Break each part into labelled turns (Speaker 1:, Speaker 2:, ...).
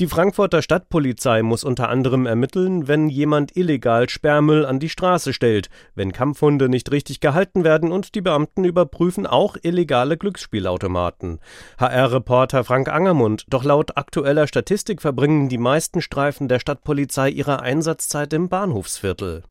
Speaker 1: Die Frankfurter Stadtpolizei muss unter anderem ermitteln, wenn jemand illegal Sperrmüll an die Straße stellt, wenn Kampfhunde nicht richtig gehalten werden und die Beamten überprüfen auch illegale Glücksspielautomaten. HR-Reporter Frank Angermund, doch laut aktueller Statistik verbringen die meisten Streifen der Stadtpolizei ihre Einsatzzeit im Bahnhofsviertel.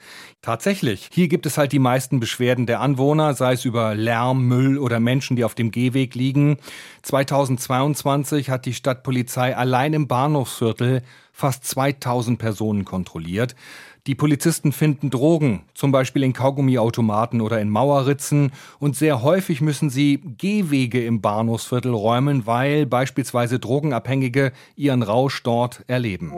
Speaker 2: Tatsächlich. Hier gibt es halt die meisten Beschwerden der Anwohner, sei es über Lärm, Müll oder Menschen, die auf dem Gehweg liegen. 2022 hat die Stadtpolizei allein im Bahnhofsviertel fast 2000 Personen kontrolliert. Die Polizisten finden Drogen, zum Beispiel in Kaugummiautomaten oder in Mauerritzen, und sehr häufig müssen sie Gehwege im Bahnhofsviertel räumen, weil beispielsweise Drogenabhängige ihren Rausch dort erleben.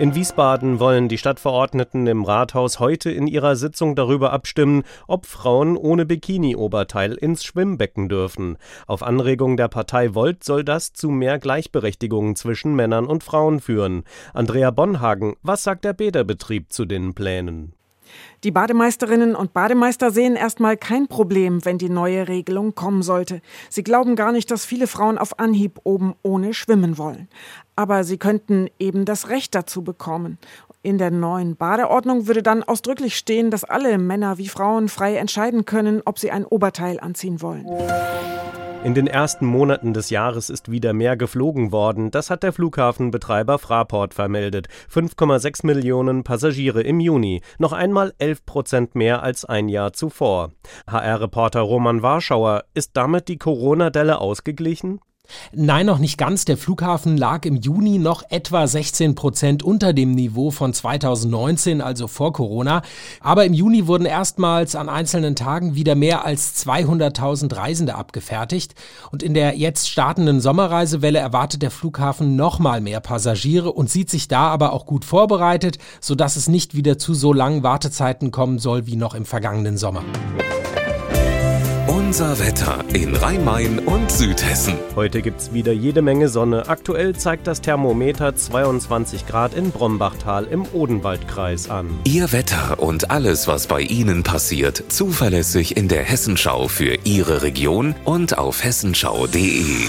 Speaker 1: In Wiesbaden wollen die Stadtverordneten im Rathaus heute in ihrer Sitzung darüber abstimmen, ob Frauen ohne Bikini-Oberteil ins Schwimmbecken dürfen. Auf Anregung der Partei Volt soll das zu mehr Gleichberechtigung zwischen Männern und Frauen führen. Andrea Bonhagen, was sagt der Bäderbetrieb zu den Plänen?
Speaker 3: Die Bademeisterinnen und Bademeister sehen erstmal kein Problem, wenn die neue Regelung kommen sollte. Sie glauben gar nicht, dass viele Frauen auf Anhieb oben ohne schwimmen wollen. Aber sie könnten eben das Recht dazu bekommen. In der neuen Badeordnung würde dann ausdrücklich stehen, dass alle Männer wie Frauen frei entscheiden können, ob sie ein Oberteil anziehen wollen.
Speaker 1: In den ersten Monaten des Jahres ist wieder mehr geflogen worden. Das hat der Flughafenbetreiber Fraport vermeldet. 5,6 Millionen Passagiere im Juni. Noch einmal 11 Prozent mehr als ein Jahr zuvor. HR-Reporter Roman Warschauer, ist damit die Corona-Delle ausgeglichen?
Speaker 4: Nein, noch nicht ganz. Der Flughafen lag im Juni noch etwa 16 Prozent unter dem Niveau von 2019, also vor Corona. Aber im Juni wurden erstmals an einzelnen Tagen wieder mehr als 200.000 Reisende abgefertigt. Und in der jetzt startenden Sommerreisewelle erwartet der Flughafen nochmal mehr Passagiere und sieht sich da aber auch gut vorbereitet, sodass es nicht wieder zu so langen Wartezeiten kommen soll wie noch im vergangenen Sommer.
Speaker 5: Unser Wetter in Rhein-Main und Südhessen.
Speaker 1: Heute gibt's wieder jede Menge Sonne. Aktuell zeigt das Thermometer 22 Grad in Brombachtal im Odenwaldkreis an.
Speaker 5: Ihr Wetter und alles, was bei Ihnen passiert, zuverlässig in der Hessenschau für Ihre Region und auf hessenschau.de.